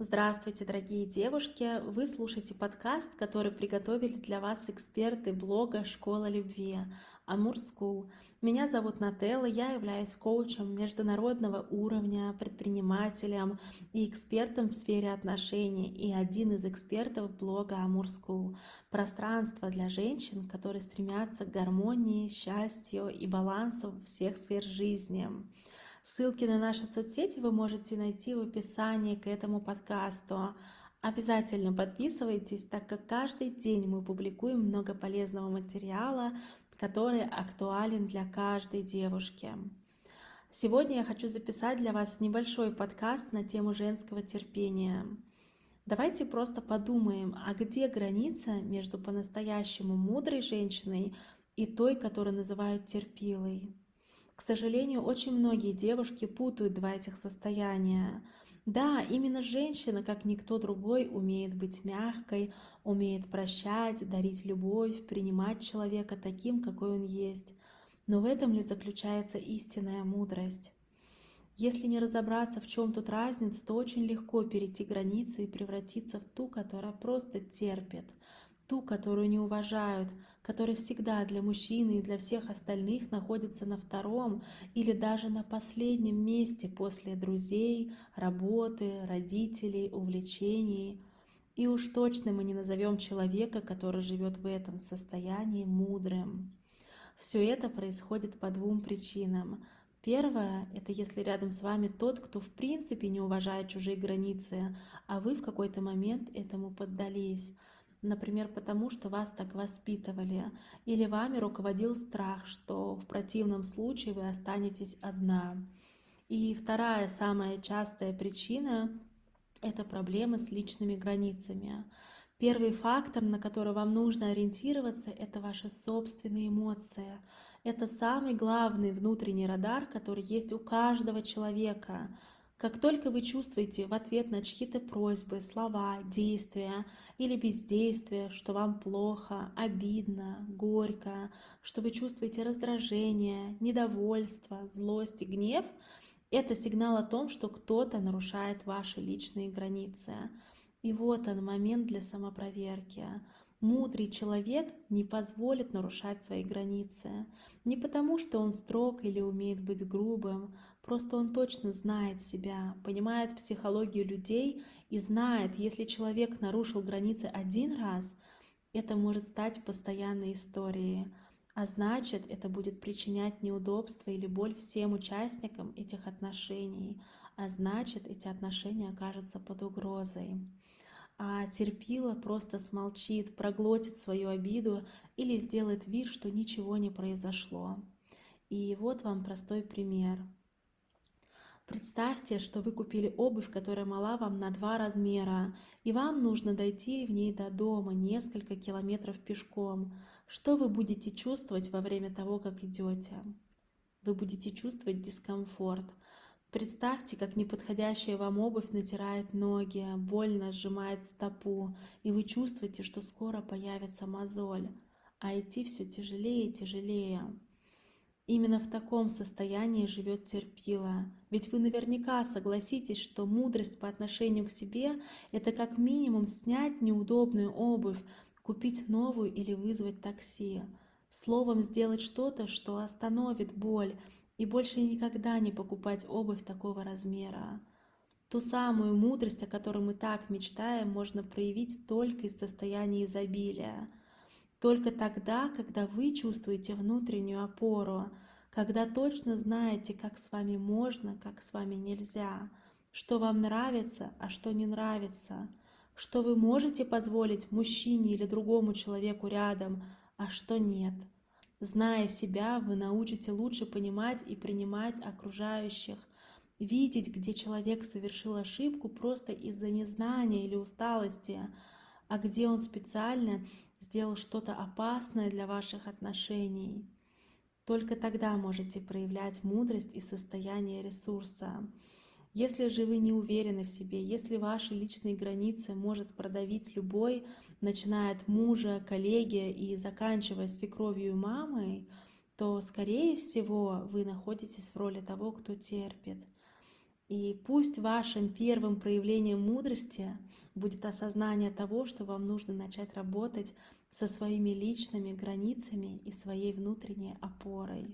Здравствуйте, дорогие девушки! Вы слушаете подкаст, который приготовили для вас эксперты блога «Школа любви» Амур School. Меня зовут Нателла, я являюсь коучем международного уровня, предпринимателем и экспертом в сфере отношений и один из экспертов блога Амур School. Пространство для женщин, которые стремятся к гармонии, счастью и балансу всех сфер жизни. Ссылки на наши соцсети вы можете найти в описании к этому подкасту. Обязательно подписывайтесь, так как каждый день мы публикуем много полезного материала, который актуален для каждой девушки. Сегодня я хочу записать для вас небольшой подкаст на тему женского терпения. Давайте просто подумаем, а где граница между по-настоящему мудрой женщиной и той, которую называют терпилой? К сожалению, очень многие девушки путают два этих состояния. Да, именно женщина, как никто другой, умеет быть мягкой, умеет прощать, дарить любовь, принимать человека таким, какой он есть. Но в этом ли заключается истинная мудрость? Если не разобраться, в чем тут разница, то очень легко перейти границу и превратиться в ту, которая просто терпит, ту, которую не уважают, которая всегда для мужчины и для всех остальных находится на втором или даже на последнем месте после друзей, работы, родителей, увлечений. И уж точно мы не назовем человека, который живет в этом состоянии, мудрым. Все это происходит по двум причинам. Первое – это если рядом с вами тот, кто в принципе не уважает чужие границы, а вы в какой-то момент этому поддались – например, потому что вас так воспитывали, или вами руководил страх, что в противном случае вы останетесь одна. И вторая самая частая причина – это проблемы с личными границами. Первый фактор, на который вам нужно ориентироваться, это ваши собственные эмоции. Это самый главный внутренний радар, который есть у каждого человека – как только вы чувствуете в ответ на чьи-то просьбы, слова, действия или бездействие, что вам плохо, обидно, горько, что вы чувствуете раздражение, недовольство, злость и гнев, это сигнал о том, что кто-то нарушает ваши личные границы. И вот он момент для самопроверки. Мудрый человек не позволит нарушать свои границы. Не потому, что он строг или умеет быть грубым, просто он точно знает себя, понимает психологию людей и знает, если человек нарушил границы один раз, это может стать постоянной историей. А значит, это будет причинять неудобства или боль всем участникам этих отношений. А значит, эти отношения окажутся под угрозой а терпила просто смолчит, проглотит свою обиду или сделает вид, что ничего не произошло. И вот вам простой пример. Представьте, что вы купили обувь, которая мала вам на два размера, и вам нужно дойти в ней до дома несколько километров пешком. Что вы будете чувствовать во время того, как идете? Вы будете чувствовать дискомфорт. Представьте, как неподходящая вам обувь натирает ноги, больно сжимает стопу, и вы чувствуете, что скоро появится мозоль, а идти все тяжелее и тяжелее. Именно в таком состоянии живет терпила. Ведь вы наверняка согласитесь, что мудрость по отношению к себе – это как минимум снять неудобную обувь, купить новую или вызвать такси. Словом, сделать что-то, что остановит боль – и больше никогда не покупать обувь такого размера. Ту самую мудрость, о которой мы так мечтаем, можно проявить только из состояния изобилия. Только тогда, когда вы чувствуете внутреннюю опору, когда точно знаете, как с вами можно, как с вами нельзя, что вам нравится, а что не нравится, что вы можете позволить мужчине или другому человеку рядом, а что нет – Зная себя, вы научите лучше понимать и принимать окружающих, видеть, где человек совершил ошибку просто из-за незнания или усталости, а где он специально сделал что-то опасное для ваших отношений. Только тогда можете проявлять мудрость и состояние ресурса. Если же вы не уверены в себе, если ваши личные границы может продавить любой, начиная от мужа, коллеги и заканчивая свекровью и мамой, то, скорее всего, вы находитесь в роли того, кто терпит. И пусть вашим первым проявлением мудрости будет осознание того, что вам нужно начать работать со своими личными границами и своей внутренней опорой.